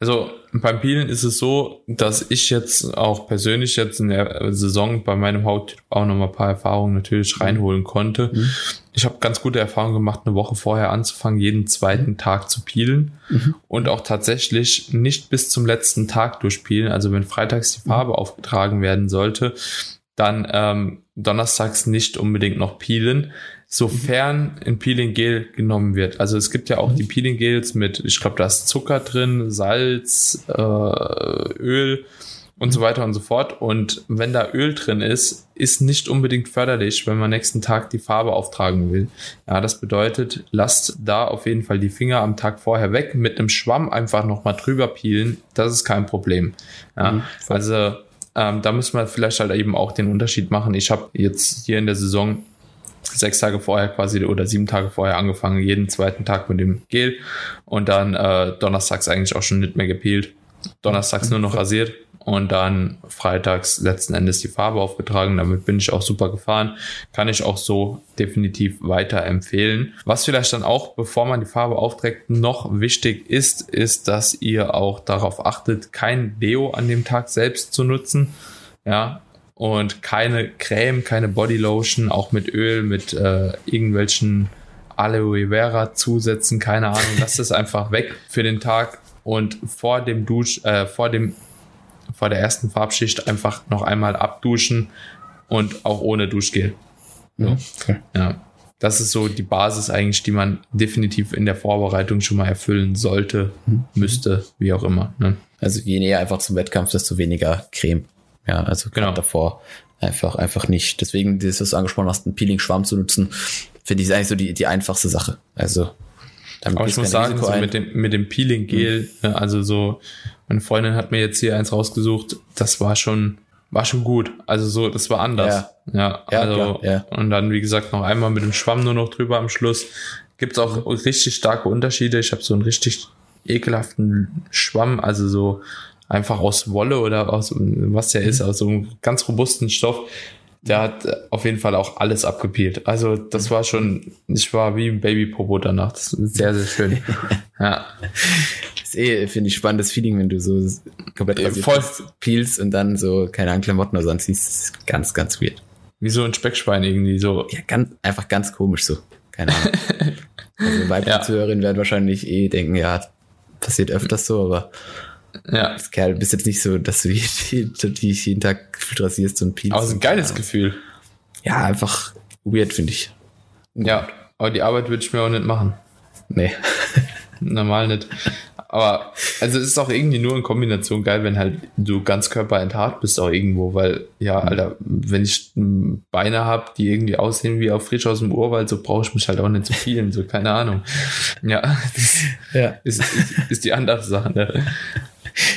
Also beim Peelen ist es so, dass ich jetzt auch persönlich jetzt in der Saison bei meinem Haut auch noch mal ein paar Erfahrungen natürlich mhm. reinholen konnte. Mhm. Ich habe ganz gute Erfahrungen gemacht, eine Woche vorher anzufangen, jeden zweiten mhm. Tag zu peelen mhm. und auch tatsächlich nicht bis zum letzten Tag durchpeelen. Also wenn freitags die mhm. Farbe aufgetragen werden sollte, dann ähm, donnerstags nicht unbedingt noch peelen, sofern ein Peeling Gel genommen wird. Also es gibt ja auch die Peeling Gels mit, ich glaube, da ist Zucker drin, Salz, äh, Öl und so weiter und so fort. Und wenn da Öl drin ist, ist nicht unbedingt förderlich, wenn man nächsten Tag die Farbe auftragen will. Ja, das bedeutet, lasst da auf jeden Fall die Finger am Tag vorher weg, mit einem Schwamm einfach nochmal drüber peelen. Das ist kein Problem. Ja, mhm. also ähm, da müssen wir vielleicht halt eben auch den Unterschied machen. Ich habe jetzt hier in der Saison sechs Tage vorher quasi oder sieben Tage vorher angefangen, jeden zweiten Tag mit dem Gel und dann äh, donnerstags eigentlich auch schon nicht mehr gepielt. Donnerstags nur noch rasiert und dann freitags letzten Endes die Farbe aufgetragen. Damit bin ich auch super gefahren. Kann ich auch so definitiv weiter empfehlen. Was vielleicht dann auch, bevor man die Farbe aufträgt, noch wichtig ist, ist, dass ihr auch darauf achtet, kein Deo an dem Tag selbst zu nutzen. Ja, und keine Creme, keine Bodylotion, auch mit Öl, mit äh, irgendwelchen Aloe Vera Zusätzen, keine Ahnung, lasst es einfach weg für den Tag und vor dem Dusch, äh, vor dem, vor der ersten Farbschicht einfach noch einmal abduschen und auch ohne Duschgel. So. Okay. Ja. Das ist so die Basis eigentlich, die man definitiv in der Vorbereitung schon mal erfüllen sollte, mhm. müsste, wie auch immer. Ne? Also je näher einfach zum Wettkampf, desto weniger Creme. Ja, also genau. davor einfach, einfach nicht. Deswegen, das, was du angesprochen hast, einen Peeling-Schwamm zu nutzen, finde ich eigentlich so die, die einfachste Sache. Also, damit Aber ich muss sagen, so mit dem, mit dem Peeling-Gel, mhm. also so, meine Freundin hat mir jetzt hier eins rausgesucht, das war schon, war schon gut. Also so, das war anders. Ja, ja, ja also, klar, ja. und dann, wie gesagt, noch einmal mit dem Schwamm nur noch drüber am Schluss. Gibt's auch richtig starke Unterschiede. Ich habe so einen richtig ekelhaften Schwamm, also so einfach aus Wolle oder aus, was der ist, aus so einem ganz robusten Stoff. Der hat auf jeden Fall auch alles abgepielt. Also das war schon, ich war wie ein Babypopo danach. Das ist sehr, sehr schön. ja. Das ist eh, finde ich, spannendes Feeling, wenn du so komplett rasiert Voll. peelst und dann so, keine Ahnung, Klamotten oder sonst siehst. Das ist ganz, ganz weird. Wie so ein Speckschwein irgendwie so. Ja, ganz, einfach ganz komisch so. Keine Ahnung. also weibliche ja. Zuhörerinnen werden wahrscheinlich eh denken, ja, passiert öfters so, aber ja. Das Kerl, bist jetzt nicht so, dass du dich jeden Tag gefühlt rasierst und pielst. Aber es ist ein geiles Gefühl. Ja, einfach weird, finde ich. Ja, aber die Arbeit würde ich mir auch nicht machen. Nee. Normal nicht. Aber also es ist auch irgendwie nur in Kombination geil, wenn halt du ganz körperenthaart bist auch irgendwo, weil ja, mhm. Alter, wenn ich Beine habe, die irgendwie aussehen wie auf frisch aus dem Urwald, so brauche ich mich halt auch nicht zu vielen, so keine Ahnung. Ja, das ja. Ist, ist, ist die andere Sache. Ne?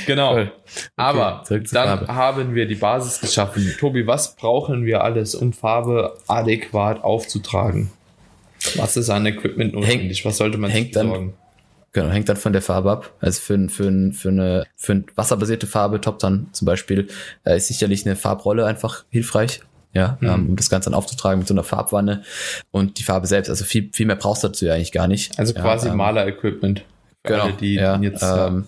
Genau. Okay, Aber dann Farbe. haben wir die Basis geschaffen. Tobi, was brauchen wir alles, um Farbe adäquat aufzutragen? Was ist an Equipment notwendig? was sollte man hängt dann, Genau, hängt dann von der Farbe ab. Also für, für, für, eine, für eine wasserbasierte Farbe, Top dann zum Beispiel, äh, ist sicherlich eine Farbrolle einfach hilfreich. Ja, mhm. ähm, um das Ganze dann aufzutragen mit so einer Farbwanne und die Farbe selbst. Also viel, viel mehr brauchst du dazu ja eigentlich gar nicht. Also quasi ja, ähm, Maler-Equipment. Genau. Alle, die ja, jetzt, ähm, da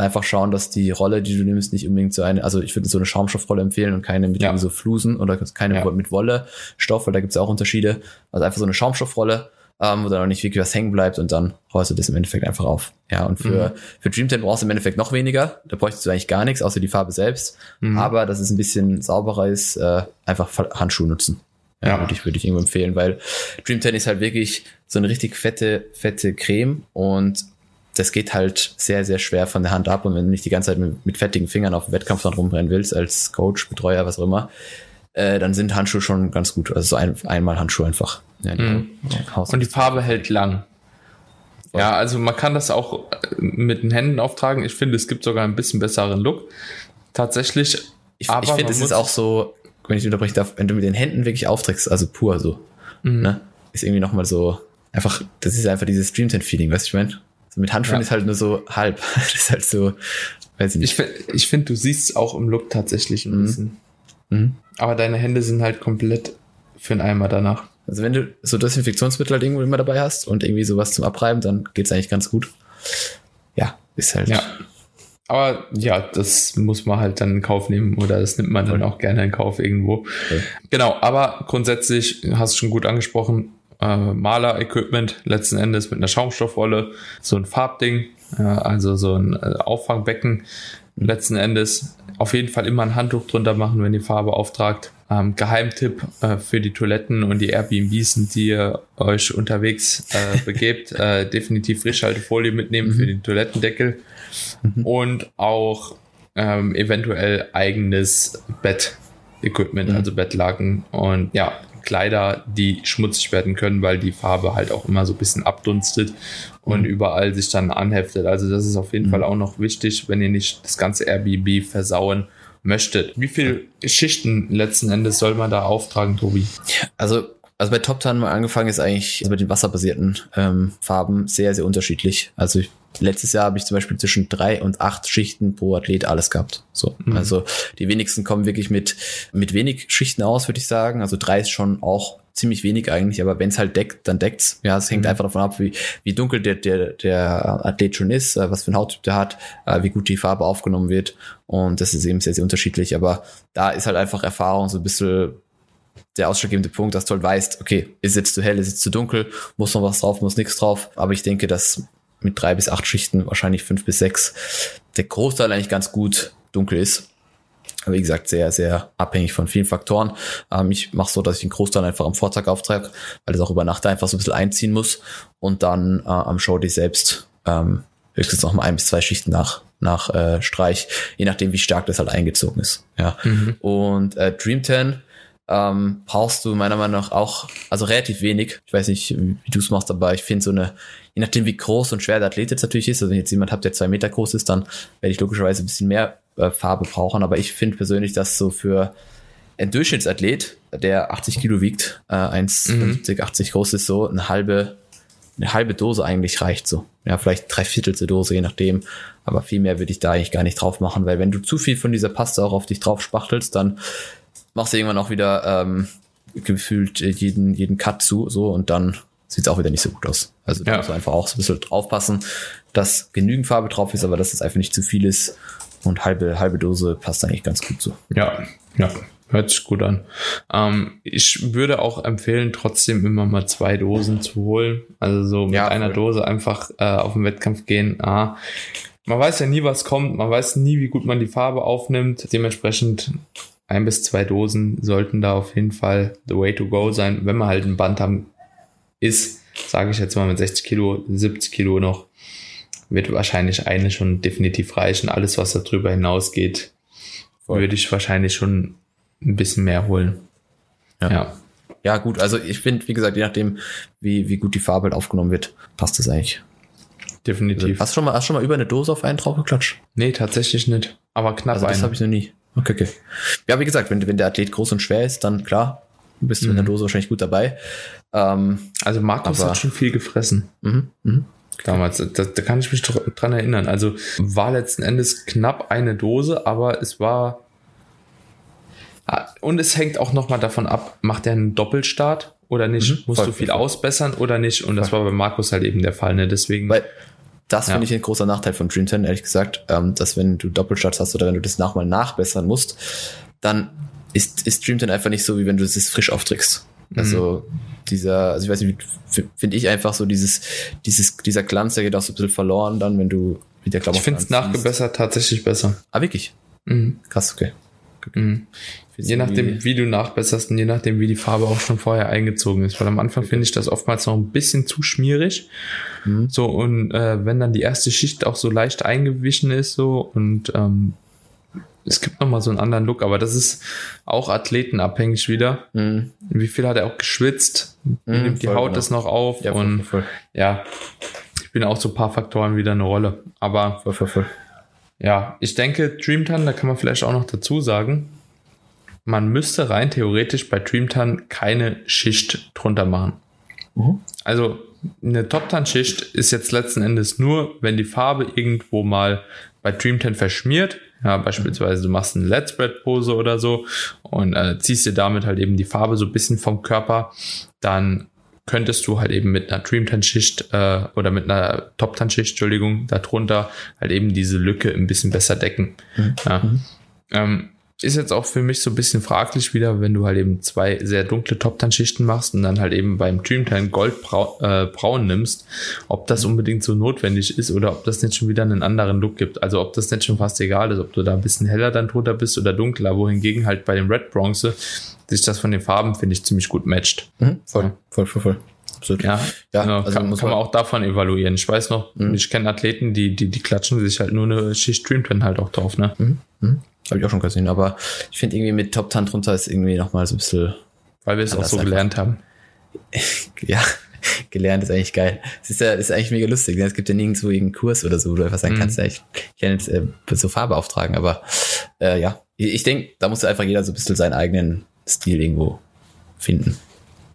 einfach schauen, dass die Rolle, die du nimmst, nicht unbedingt so eine, also ich würde so eine Schaumstoffrolle empfehlen und keine mit ja. so Flusen oder keine ja. mit Wolle-Stoff, weil da gibt es auch Unterschiede. Also einfach so eine Schaumstoffrolle, ähm, wo dann auch nicht wirklich was hängen bleibt und dann rollst du das im Endeffekt einfach auf. Ja, und für, mhm. für Dream 10 brauchst du im Endeffekt noch weniger. Da bräuchtest du eigentlich gar nichts, außer die Farbe selbst. Mhm. Aber dass es ein bisschen sauberer ist, äh, einfach Handschuhe nutzen. Ja, ja. würde ich, würde ich irgendwo empfehlen, weil Dream 10 ist halt wirklich so eine richtig fette, fette Creme und das geht halt sehr, sehr schwer von der Hand ab. Und wenn du nicht die ganze Zeit mit, mit fettigen Fingern auf dem Wettkampf dann rumrennen willst, als Coach, Betreuer, was auch immer, äh, dann sind Handschuhe schon ganz gut. Also so ein, einmal Handschuhe einfach. Ja, die mhm. Und die Farbe hält lang. Ja, also man kann das auch mit den Händen auftragen. Ich finde, es gibt sogar ein bisschen besseren Look. Tatsächlich. Ich, ich finde, es ist auch so, wenn ich unterbrechen darf, wenn du mit den Händen wirklich aufträgst, also pur so, mhm. ne, ist irgendwie nochmal so, einfach, das ist einfach dieses Dream Feeling, weißt du, ich meine? So mit Handschuhen ja. ist halt nur so halb. Das ist halt so, weiß ich nicht. Ich, ich finde, du siehst es auch im Look tatsächlich ein mhm. bisschen. Mhm. Aber deine Hände sind halt komplett für einen Eimer danach. Also wenn du so Desinfektionsmittel halt irgendwo immer dabei hast und irgendwie sowas zum Abreiben, dann geht's eigentlich ganz gut. Ja, ist halt. Ja. Aber ja, das muss man halt dann in Kauf nehmen oder das nimmt man dann auch gerne in Kauf irgendwo. Okay. Genau, aber grundsätzlich hast du schon gut angesprochen, äh, Maler-Equipment letzten Endes mit einer Schaumstoffrolle, so ein Farbding, äh, also so ein äh, Auffangbecken letzten Endes. Auf jeden Fall immer ein Handtuch drunter machen, wenn ihr Farbe auftragt. Ähm, Geheimtipp äh, für die Toiletten und die Airbnbs, die ihr euch unterwegs äh, begebt, äh, definitiv Frischhaltefolie mitnehmen mhm. für den Toilettendeckel mhm. und auch ähm, eventuell eigenes Bett-Equipment, mhm. also Bettlaken und ja, Kleider, die schmutzig werden können, weil die Farbe halt auch immer so ein bisschen abdunstet und mhm. überall sich dann anheftet. Also das ist auf jeden mhm. Fall auch noch wichtig, wenn ihr nicht das ganze Airbnb versauen möchtet. Wie viele Schichten letzten Endes soll man da auftragen, Tobi? Also also bei Top Tan mal angefangen ist eigentlich also mit den wasserbasierten ähm, Farben sehr, sehr unterschiedlich. Also ich, letztes Jahr habe ich zum Beispiel zwischen drei und acht Schichten pro Athlet alles gehabt. So, mhm. also die wenigsten kommen wirklich mit mit wenig Schichten aus, würde ich sagen. Also drei ist schon auch ziemlich wenig eigentlich, aber wenn es halt deckt, dann deckt's. Ja, es hängt mhm. einfach davon ab, wie, wie dunkel der, der, der Athlet schon ist, äh, was für ein Hauttyp der hat, äh, wie gut die Farbe aufgenommen wird. Und das ist eben sehr, sehr unterschiedlich. Aber da ist halt einfach Erfahrung so ein bisschen der ausschlaggebende Punkt, dass du halt weißt, okay, ist jetzt zu hell, ist jetzt zu dunkel, muss noch was drauf, muss nichts drauf. Aber ich denke, dass mit drei bis acht Schichten, wahrscheinlich fünf bis sechs, der Großteil eigentlich ganz gut dunkel ist. Aber wie gesagt, sehr, sehr abhängig von vielen Faktoren. Ähm, ich mache so, dass ich den Großteil einfach am Vortag auftrage, weil es auch über Nacht einfach so ein bisschen einziehen muss und dann äh, am Showday selbst ähm, höchstens noch mal ein bis zwei Schichten nach nach äh, Streich, je nachdem wie stark das halt eingezogen ist. Ja. Mhm. Und äh, Dream 10 ähm, brauchst du meiner Meinung nach auch, also relativ wenig. Ich weiß nicht, wie, du es machst, aber ich finde so eine, je nachdem wie groß und schwer der Athlet jetzt natürlich ist, also wenn jetzt jemand habt, der zwei Meter groß ist, dann werde ich logischerweise ein bisschen mehr äh, Farbe brauchen. Aber ich finde persönlich, dass so für ein Durchschnittsathlet, der 80 Kilo wiegt, äh, 1,50, mhm. 80 groß ist, so eine halbe, eine halbe Dose eigentlich reicht so. Ja, vielleicht drei Viertelte Dose, je nachdem. Aber viel mehr würde ich da eigentlich gar nicht drauf machen, weil wenn du zu viel von dieser Paste auch auf dich drauf spachtelst, dann machst du irgendwann auch wieder ähm, gefühlt jeden, jeden Cut zu, so und dann sieht es auch wieder nicht so gut aus. Also da ja. musst du einfach auch so ein bisschen aufpassen, dass genügend Farbe drauf ist, aber dass es einfach nicht zu viel ist. Und halbe, halbe Dose passt eigentlich ganz gut so. Ja, ja. Hört sich gut an. Ähm, ich würde auch empfehlen, trotzdem immer mal zwei Dosen zu holen. Also so mit ja, einer Dose einfach äh, auf den Wettkampf gehen. Ah, man weiß ja nie, was kommt. Man weiß nie, wie gut man die Farbe aufnimmt. Dementsprechend ein bis zwei Dosen sollten da auf jeden Fall the way to go sein, wenn man halt ein Bantam ist, sage ich jetzt mal mit 60 Kilo, 70 Kilo noch, wird wahrscheinlich eine schon definitiv reichen. Alles, was darüber hinausgeht, Voll. würde ich wahrscheinlich schon ein bisschen mehr holen. Ja. ja. ja gut, also ich finde, wie gesagt, je nachdem, wie, wie gut die Farbe halt aufgenommen wird, passt das eigentlich. Definitiv. Also, hast du schon mal, hast schon mal über eine Dose auf einen drauf geklatscht? Nee, tatsächlich nicht. Aber knapp also das habe ich noch nie. Okay, okay. Ja, wie gesagt, wenn, wenn der Athlet groß und schwer ist, dann klar, bist du mhm. in der mhm. Dose wahrscheinlich gut dabei. Ähm, also Markus aber, hat schon viel gefressen. Mhm, mhm. Damals, da, da kann ich mich dran erinnern. Also war letzten Endes knapp eine Dose, aber es war ah, und es hängt auch nochmal davon ab, macht er einen Doppelstart oder nicht? Mhm, Musst du viel voll. ausbessern oder nicht? Und das war bei Markus halt eben der Fall, ne? Deswegen. Weil das ja. finde ich ein großer Nachteil von Dream 10, ehrlich gesagt, ähm, dass wenn du Doppelstarts hast oder wenn du das nochmal nachbessern musst, dann ist, ist Dream 10 einfach nicht so, wie wenn du es frisch aufträgst. Also mhm. dieser, also ich weiß nicht, finde ich einfach so dieses, dieses, dieser Glanz, der geht auch so ein bisschen verloren dann, wenn du wieder Klamotten Ich finde es nachgebessert tatsächlich besser. Ah, wirklich? Mhm. Krass, okay. Mhm. Je nachdem, wie du nachbesserst und je nachdem, wie die Farbe auch schon vorher eingezogen ist. Weil am Anfang finde ich das oftmals noch ein bisschen zu schmierig. Mhm. So, und äh, wenn dann die erste Schicht auch so leicht eingewichen ist, so und ähm, es gibt nochmal so einen anderen Look, aber das ist auch athletenabhängig wieder. Mhm. Wie viel hat er auch geschwitzt? Mhm, nimmt die Haut genau. das noch auf? Ja, und voll, voll. ja, ich bin auch so ein paar Faktoren wieder eine Rolle. Aber voll, voll, voll. Ja, ich denke, Dreamtan, da kann man vielleicht auch noch dazu sagen, man müsste rein theoretisch bei Dreamtan keine Schicht drunter machen. Mhm. Also eine Top-Tan-Schicht ist jetzt letzten Endes nur, wenn die Farbe irgendwo mal bei Dream verschmiert. Ja, beispielsweise du machst eine Let's Spread Pose oder so und äh, ziehst dir damit halt eben die Farbe so ein bisschen vom Körper, dann könntest du halt eben mit einer Dreamtan-Schicht äh, oder mit einer Top-Tan-Schicht, Entschuldigung, darunter halt eben diese Lücke ein bisschen besser decken. Mhm. Ja. Mhm. Ähm, ist jetzt auch für mich so ein bisschen fraglich wieder, wenn du halt eben zwei sehr dunkle Top-Tan-Schichten machst und dann halt eben beim Dreamtan Goldbraun äh, braun nimmst, ob das unbedingt so notwendig ist oder ob das nicht schon wieder einen anderen Look gibt. Also ob das nicht schon fast egal ist, ob du da ein bisschen heller dann drunter bist oder dunkler, wohingegen halt bei dem Red Bronze sich das von den Farben, finde ich, ziemlich gut matcht. Mhm, voll, ja. voll, voll, voll. Absolut. Ja, ja genau, also kann, kann man auch davon evaluieren. Ich weiß noch, mhm. ich kenne Athleten, die, die, die klatschen sich halt nur eine Schicht Dreamtan halt auch drauf, ne? Mhm. Mhm. Habe ich auch schon gesehen, aber ich finde irgendwie mit Top Tan drunter ist irgendwie nochmal so ein bisschen. Weil wir es auch so gelernt haben. ja, gelernt ist eigentlich geil. Es ist ja ist eigentlich mega lustig. Ne? Es gibt ja nirgendwo irgendeinen Kurs oder so, wo du einfach sagen mhm. kannst, ja, ich kann jetzt äh, so Farbe auftragen, aber äh, ja, ich denke, da muss einfach jeder so ein bisschen seinen eigenen Stil irgendwo finden.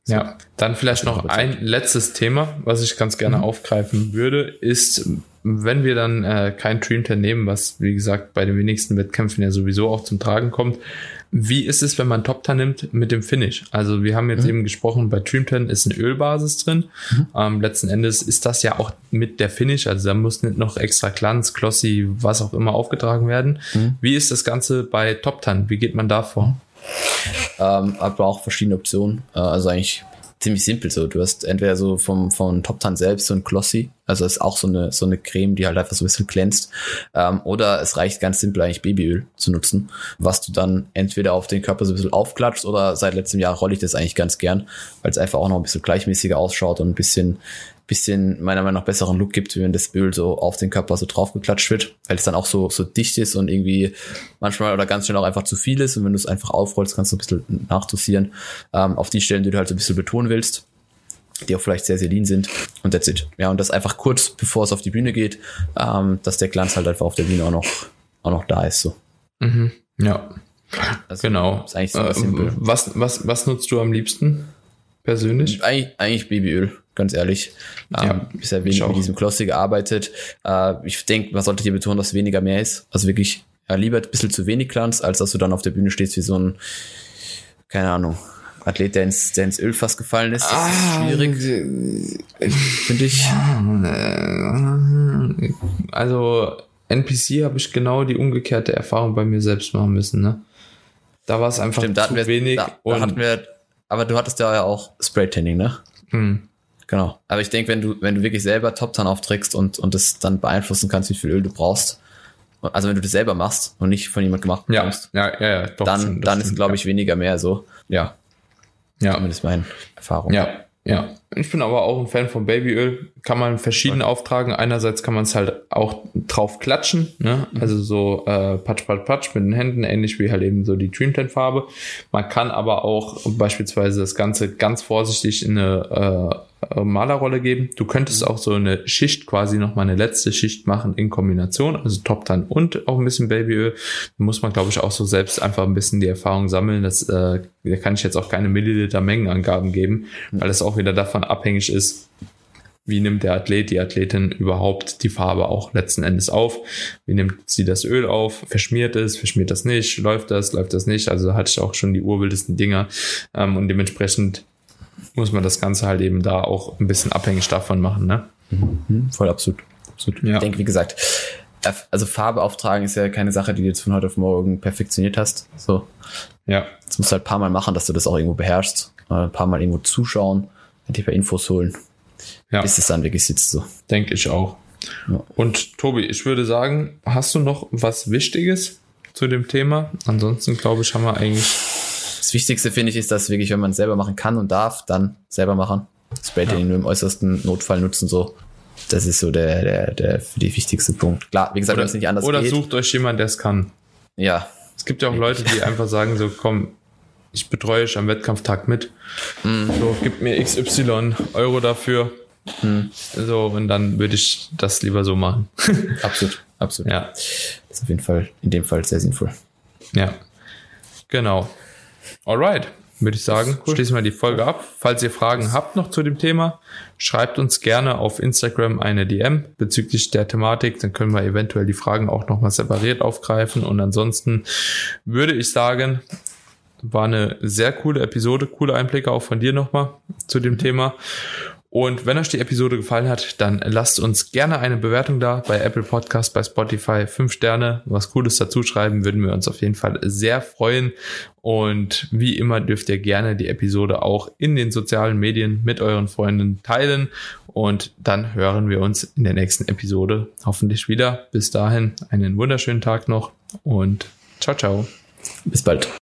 So. Ja, dann vielleicht noch ein letztes Thema, was ich ganz gerne mhm. aufgreifen würde, ist, wenn wir dann äh, kein Dreamtan nehmen, was wie gesagt bei den wenigsten Wettkämpfen ja sowieso auch zum Tragen kommt, wie ist es, wenn man Top Tan nimmt mit dem Finish? Also wir haben jetzt mhm. eben gesprochen, bei Dreamtan ist eine Ölbasis drin. Mhm. Ähm, letzten Endes ist das ja auch mit der Finish, also da muss nicht noch extra Glanz, Glossy, was auch immer aufgetragen werden. Mhm. Wie ist das Ganze bei Top Tan? Wie geht man da vor? Ähm, aber auch verschiedene Optionen. Äh, also eigentlich ziemlich simpel so. Du hast entweder so vom, von Top Tan selbst so ein Glossy, also ist auch so eine, so eine Creme, die halt einfach so ein bisschen glänzt. Ähm, oder es reicht ganz simpel eigentlich Babyöl zu nutzen, was du dann entweder auf den Körper so ein bisschen aufklatscht oder seit letztem Jahr rolle ich das eigentlich ganz gern, weil es einfach auch noch ein bisschen gleichmäßiger ausschaut und ein bisschen bisschen meiner Meinung nach besseren Look gibt, wenn das Öl so auf den Körper so draufgeklatscht wird, weil es dann auch so, so dicht ist und irgendwie manchmal oder ganz schnell auch einfach zu viel ist und wenn du es einfach aufrollst, kannst du ein bisschen nachdosieren ähm, auf die Stellen, die du halt so ein bisschen betonen willst, die auch vielleicht sehr, sehr lean sind und that's it. Ja, und das einfach kurz, bevor es auf die Bühne geht, ähm, dass der Glanz halt einfach auf der Bühne auch noch, auch noch da ist, so. Mhm. Ja. Also, genau. Ist eigentlich äh, simpel. Was, was, was nutzt du am liebsten? Persönlich? Eigentlich, eigentlich Babyöl ganz ehrlich. Ja, ähm, bisher wenig mit diesem Glossy gearbeitet. Äh, ich denke, man sollte hier betonen, dass weniger mehr ist. Also wirklich ja, lieber ein bisschen zu wenig Glanz, als dass du dann auf der Bühne stehst wie so ein, keine Ahnung, Athlet, der ins, der ins Ölfass gefallen ist. Das ah, ist schwierig. Finde ich. Also NPC habe ich genau die umgekehrte Erfahrung bei mir selbst machen müssen. Ne? Da war es einfach Stimmt, zu wir, wenig. Da, da hatten wir, aber du hattest ja auch Spray-Tanning, ne? Hm. Genau. Aber ich denke, wenn du, wenn du wirklich selber Top-Tan aufträgst und, und das dann beeinflussen kannst, wie viel Öl du brauchst, also wenn du das selber machst und nicht von jemand gemacht bekommst, ja, ja, ja, ja doch, dann, dann ist, glaube ich, weniger mehr so. Ja. Ja. Zumindest meine Erfahrung. Ja, ja. Ich bin aber auch ein Fan von Babyöl. Kann man verschieden okay. auftragen. Einerseits kann man es halt auch drauf klatschen, ne? Mhm. Also so äh, patsch, patsch, patsch mit den Händen, ähnlich wie halt eben so die Dreamtan Farbe. Man kann aber auch beispielsweise das Ganze ganz vorsichtig in eine äh, äh, Malerrolle geben. Du könntest mhm. auch so eine Schicht quasi noch mal eine letzte Schicht machen in Kombination, also Top Tan und auch ein bisschen Babyöl. Da muss man, glaube ich, auch so selbst einfach ein bisschen die Erfahrung sammeln. Das, äh, da kann ich jetzt auch keine Milliliter Mengenangaben geben, mhm. weil es auch wieder davon abhängig ist, wie nimmt der Athlet, die Athletin überhaupt die Farbe auch letzten Endes auf? Wie nimmt sie das Öl auf? Verschmiert es? Verschmiert das nicht? Läuft das? Läuft das nicht? Also hatte ich auch schon die urwildesten Dinger. Ähm, und dementsprechend muss man das Ganze halt eben da auch ein bisschen abhängig davon machen, ne? Mhm, voll absolut. absolut. Ja. Ich denke, wie gesagt, also Farbe auftragen ist ja keine Sache, die du jetzt von heute auf morgen perfektioniert hast. So. Ja. Das musst du halt ein paar Mal machen, dass du das auch irgendwo beherrschst. Ein paar Mal irgendwo zuschauen, dir ein paar Infos holen. Ja. Bis es dann wirklich sitzt so. Denke ich auch. Ja. Und Tobi, ich würde sagen, hast du noch was Wichtiges zu dem Thema? Ansonsten glaube ich, haben wir eigentlich das Wichtigste finde ich ist, dass wirklich, wenn man es selber machen kann und darf, dann selber machen. Spray ja. nur im äußersten Notfall nutzen, so. Das ist so der, der, der für die wichtigste Punkt. Klar, wie gesagt, wenn es nicht anders oder geht. Oder sucht euch jemanden, der es kann. Ja. Es gibt ja auch Leute, die einfach sagen so, komm, ich betreue euch am Wettkampftag mit. Mm. So, gib mir XY Euro dafür. Mm. So, und dann würde ich das lieber so machen. absolut, absolut. Ja. Das ist auf jeden Fall, in dem Fall sehr sinnvoll. Ja. Genau. Alright, würde ich sagen, cool. schließen wir die Folge ab. Falls ihr Fragen habt noch zu dem Thema, schreibt uns gerne auf Instagram eine DM bezüglich der Thematik. Dann können wir eventuell die Fragen auch nochmal separiert aufgreifen. Und ansonsten würde ich sagen, war eine sehr coole Episode, coole Einblicke auch von dir nochmal zu dem Thema. Und wenn euch die Episode gefallen hat, dann lasst uns gerne eine Bewertung da bei Apple Podcast, bei Spotify. Fünf Sterne, was Cooles dazu schreiben, würden wir uns auf jeden Fall sehr freuen. Und wie immer dürft ihr gerne die Episode auch in den sozialen Medien mit euren Freunden teilen. Und dann hören wir uns in der nächsten Episode hoffentlich wieder. Bis dahin einen wunderschönen Tag noch und ciao, ciao. Bis bald.